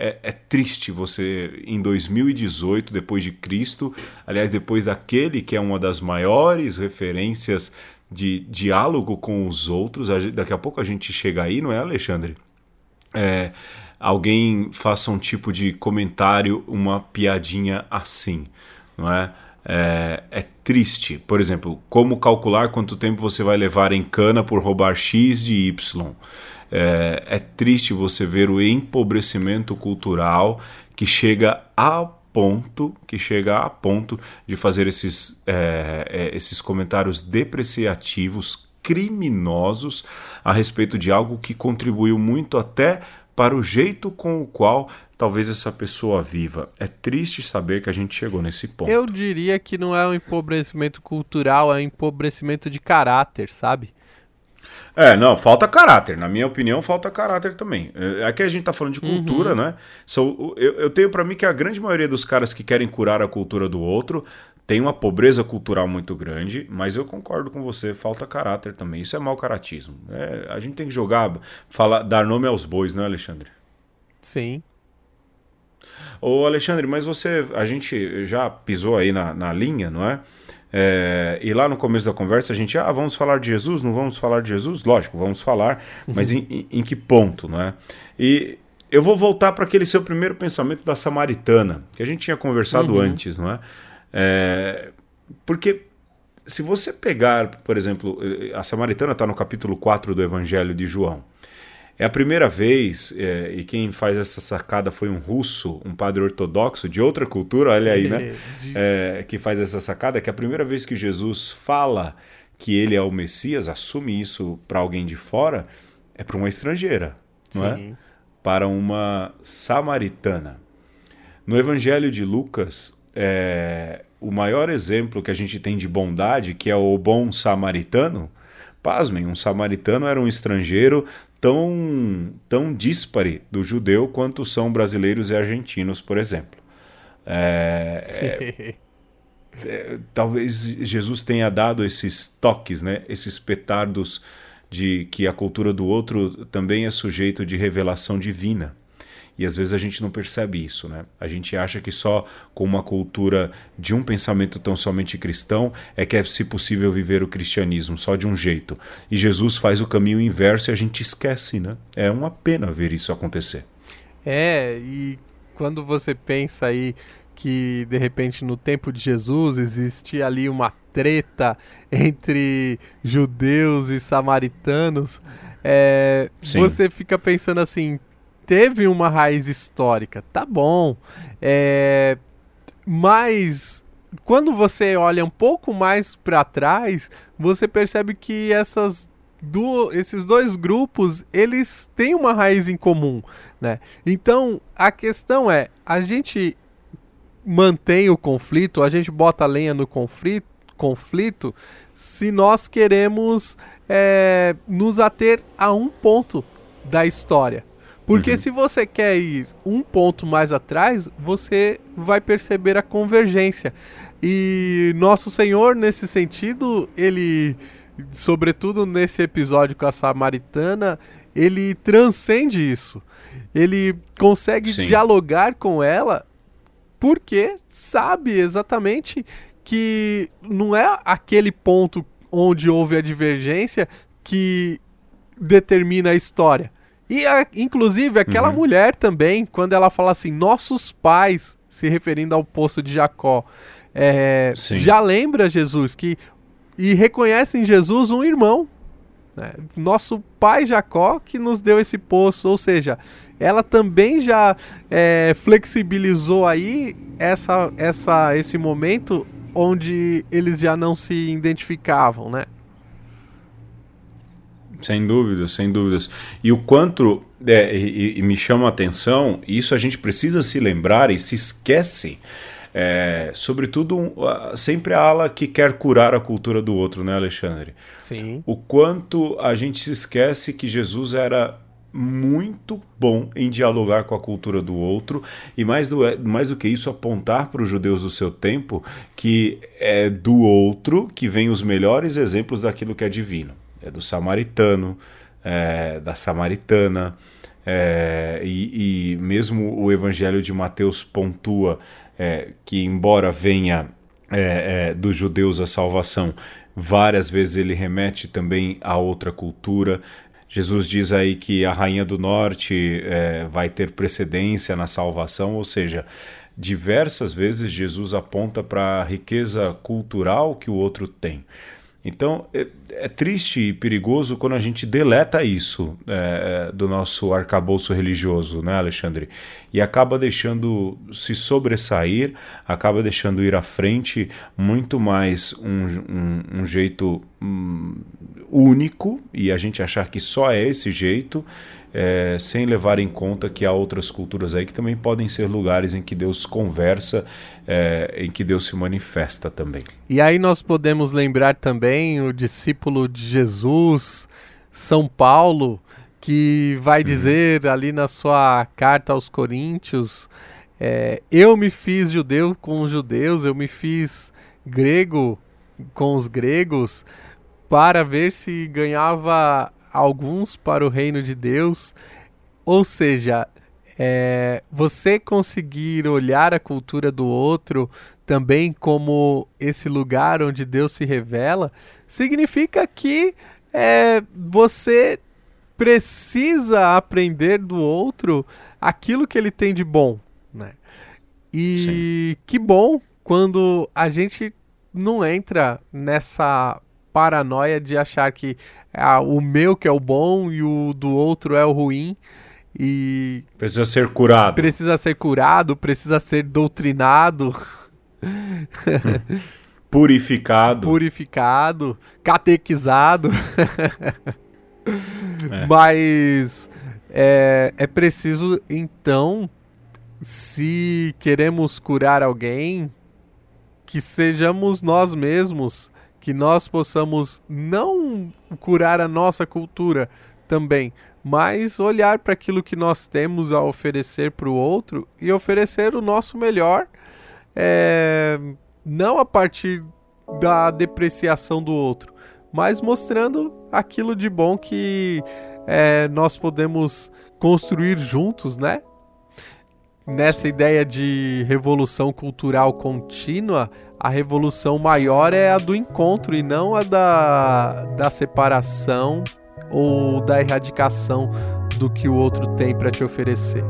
é, é, triste você, em 2018, depois de Cristo, aliás, depois daquele que é uma das maiores referências de diálogo com os outros, daqui a pouco a gente chega aí, não é, Alexandre? É, alguém faça um tipo de comentário, uma piadinha assim, não é? É, é, triste. Por exemplo, como calcular quanto tempo você vai levar em cana por roubar X de Y? É, é triste você ver o empobrecimento cultural que chega a ponto que chega a ponto de fazer esses, é, é, esses comentários depreciativos criminosos a respeito de algo que contribuiu muito até para o jeito com o qual talvez essa pessoa viva. É triste saber que a gente chegou nesse ponto. Eu diria que não é um empobrecimento cultural, é um empobrecimento de caráter, sabe? É, não, falta caráter. Na minha opinião, falta caráter também. É, aqui a gente tá falando de cultura, uhum. né? So, eu, eu tenho para mim que a grande maioria dos caras que querem curar a cultura do outro tem uma pobreza cultural muito grande, mas eu concordo com você, falta caráter também. Isso é mau caratismo. É, a gente tem que jogar, falar, dar nome aos bois, não é, Alexandre? Sim. Ô, Alexandre, mas você, a gente já pisou aí na, na linha, não é? É, e lá no começo da conversa a gente, ah, vamos falar de Jesus? Não vamos falar de Jesus? Lógico, vamos falar, mas em, em, em que ponto, não é? E eu vou voltar para aquele seu primeiro pensamento da samaritana, que a gente tinha conversado uhum. antes, não é? É, porque se você pegar, por exemplo, a Samaritana está no capítulo 4 do Evangelho de João. É a primeira vez, é, e quem faz essa sacada foi um russo, um padre ortodoxo de outra cultura, olha aí, né? É, que faz essa sacada, que é a primeira vez que Jesus fala que ele é o Messias, assume isso para alguém de fora, é para uma estrangeira, não é? Sim. é? Para uma samaritana. No Evangelho de Lucas, é, o maior exemplo que a gente tem de bondade, que é o bom samaritano, pasmem, um samaritano era um estrangeiro tão, tão díspare do judeu quanto são brasileiros e argentinos, por exemplo. É, é, é, talvez Jesus tenha dado esses toques, né, esses petardos de que a cultura do outro também é sujeito de revelação divina. E às vezes a gente não percebe isso, né? A gente acha que só com uma cultura de um pensamento tão somente cristão é que é se possível viver o cristianismo, só de um jeito. E Jesus faz o caminho inverso e a gente esquece, né? É uma pena ver isso acontecer. É, e quando você pensa aí que de repente no tempo de Jesus existia ali uma treta entre judeus e samaritanos, é, você fica pensando assim, teve uma raiz histórica, tá bom. É, mas quando você olha um pouco mais para trás, você percebe que essas do, esses dois grupos eles têm uma raiz em comum, né? Então a questão é a gente mantém o conflito, a gente bota lenha no conflito, conflito se nós queremos é, nos ater a um ponto da história. Porque uhum. se você quer ir um ponto mais atrás, você vai perceber a convergência. E nosso Senhor, nesse sentido, ele, sobretudo nesse episódio com a Samaritana, ele transcende isso. Ele consegue Sim. dialogar com ela porque sabe exatamente que não é aquele ponto onde houve a divergência que determina a história e, a, inclusive, aquela uhum. mulher também, quando ela fala assim, nossos pais, se referindo ao poço de Jacó, é, já lembra Jesus que e reconhece em Jesus um irmão. Né? Nosso pai Jacó que nos deu esse poço, ou seja, ela também já é, flexibilizou aí essa, essa, esse momento onde eles já não se identificavam, né? Sem dúvidas, sem dúvidas. E o quanto é, e, e me chama a atenção, isso a gente precisa se lembrar e se esquece. É, sobretudo, sempre a ala que quer curar a cultura do outro, né, Alexandre? Sim. O quanto a gente se esquece que Jesus era muito bom em dialogar com a cultura do outro e mais do, mais do que isso apontar para os judeus do seu tempo que é do outro que vem os melhores exemplos daquilo que é divino é do samaritano, é, da samaritana, é, e, e, mesmo o Evangelho de Mateus pontua é, que, embora venha é, é, dos judeus a salvação, várias vezes ele remete também a outra cultura. Jesus diz aí que a rainha do norte é, vai ter precedência na salvação, ou seja, diversas vezes Jesus aponta para a riqueza cultural que o outro tem. Então é, é, triste e perigoso quando a gente deleta isso é, é, do nosso arcabouço religioso, né, Alexandre? E acaba deixando se sobressair, acaba deixando ir à frente muito mais um, um, um jeito um, único e a gente achar que só é esse jeito é, sem levar em conta que há outras culturas aí que também podem ser lugares em que Deus conversa, é, em que Deus se manifesta também. E aí nós podemos lembrar também o discípulo de Jesus, São Paulo, que vai uhum. dizer uhum. ali na sua carta aos Coríntios: é, Eu me fiz judeu com os judeus, eu me fiz grego com os gregos, para ver se ganhava alguns para o reino de Deus. Ou seja, é, você conseguir olhar a cultura do outro também como esse lugar onde Deus se revela, significa que é, você precisa aprender do outro aquilo que ele tem de bom. Né? E Sim. que bom quando a gente não entra nessa paranoia de achar que ah, o meu que é o bom e o do outro é o ruim. E. Precisa ser curado. Precisa ser curado, precisa ser doutrinado. Purificado. Purificado, catequizado. é. Mas é, é preciso, então, se queremos curar alguém, que sejamos nós mesmos que nós possamos não curar a nossa cultura também, mas olhar para aquilo que nós temos a oferecer para o outro e oferecer o nosso melhor, é, não a partir da depreciação do outro, mas mostrando aquilo de bom que é, nós podemos construir juntos, né? Nessa ideia de revolução cultural contínua, a revolução maior é a do encontro e não a da, da separação ou da erradicação do que o outro tem para te oferecer.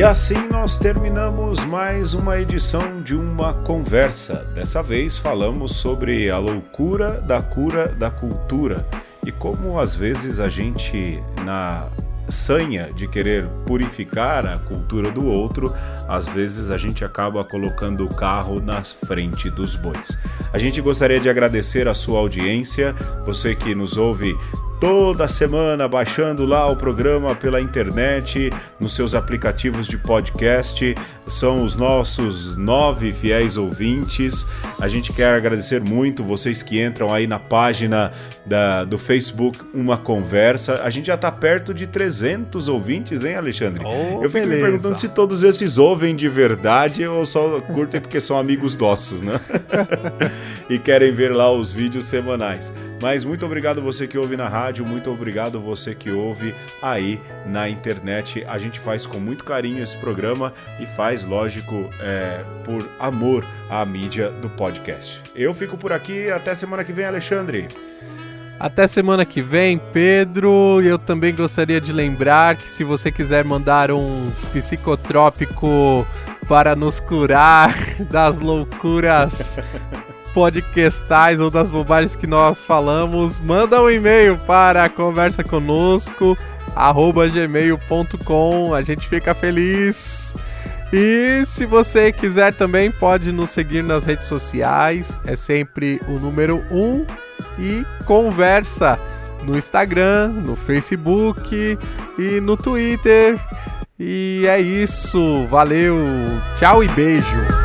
E assim nós terminamos mais uma edição de uma conversa. Dessa vez falamos sobre a loucura da cura da cultura e como às vezes a gente, na sanha de querer purificar a cultura do outro, às vezes a gente acaba colocando o carro na frente dos bois. A gente gostaria de agradecer a sua audiência, você que nos ouve toda semana baixando lá o programa pela internet, nos seus aplicativos de podcast. São os nossos nove fiéis ouvintes. A gente quer agradecer muito vocês que entram aí na página da, do Facebook Uma Conversa. A gente já está perto de 300 ouvintes, hein, Alexandre? Oh, Eu fico beleza. me perguntando se todos esses ouvem de verdade ou só curtem porque são amigos nossos, né? e querem ver lá os vídeos semanais. Mas muito obrigado você que ouve na rádio, muito obrigado você que ouve aí na internet. A gente faz com muito carinho esse programa e faz, lógico, é, por amor à mídia do podcast. Eu fico por aqui, até semana que vem, Alexandre. Até semana que vem, Pedro. Eu também gostaria de lembrar que se você quiser mandar um psicotrópico para nos curar das loucuras podcastais ou das bobagens que nós falamos, manda um e-mail para conversa conosco gmail.com. A gente fica feliz. E se você quiser também, pode nos seguir nas redes sociais. É sempre o número 1 um e conversa no Instagram, no Facebook e no Twitter. E é isso. Valeu. Tchau e beijo.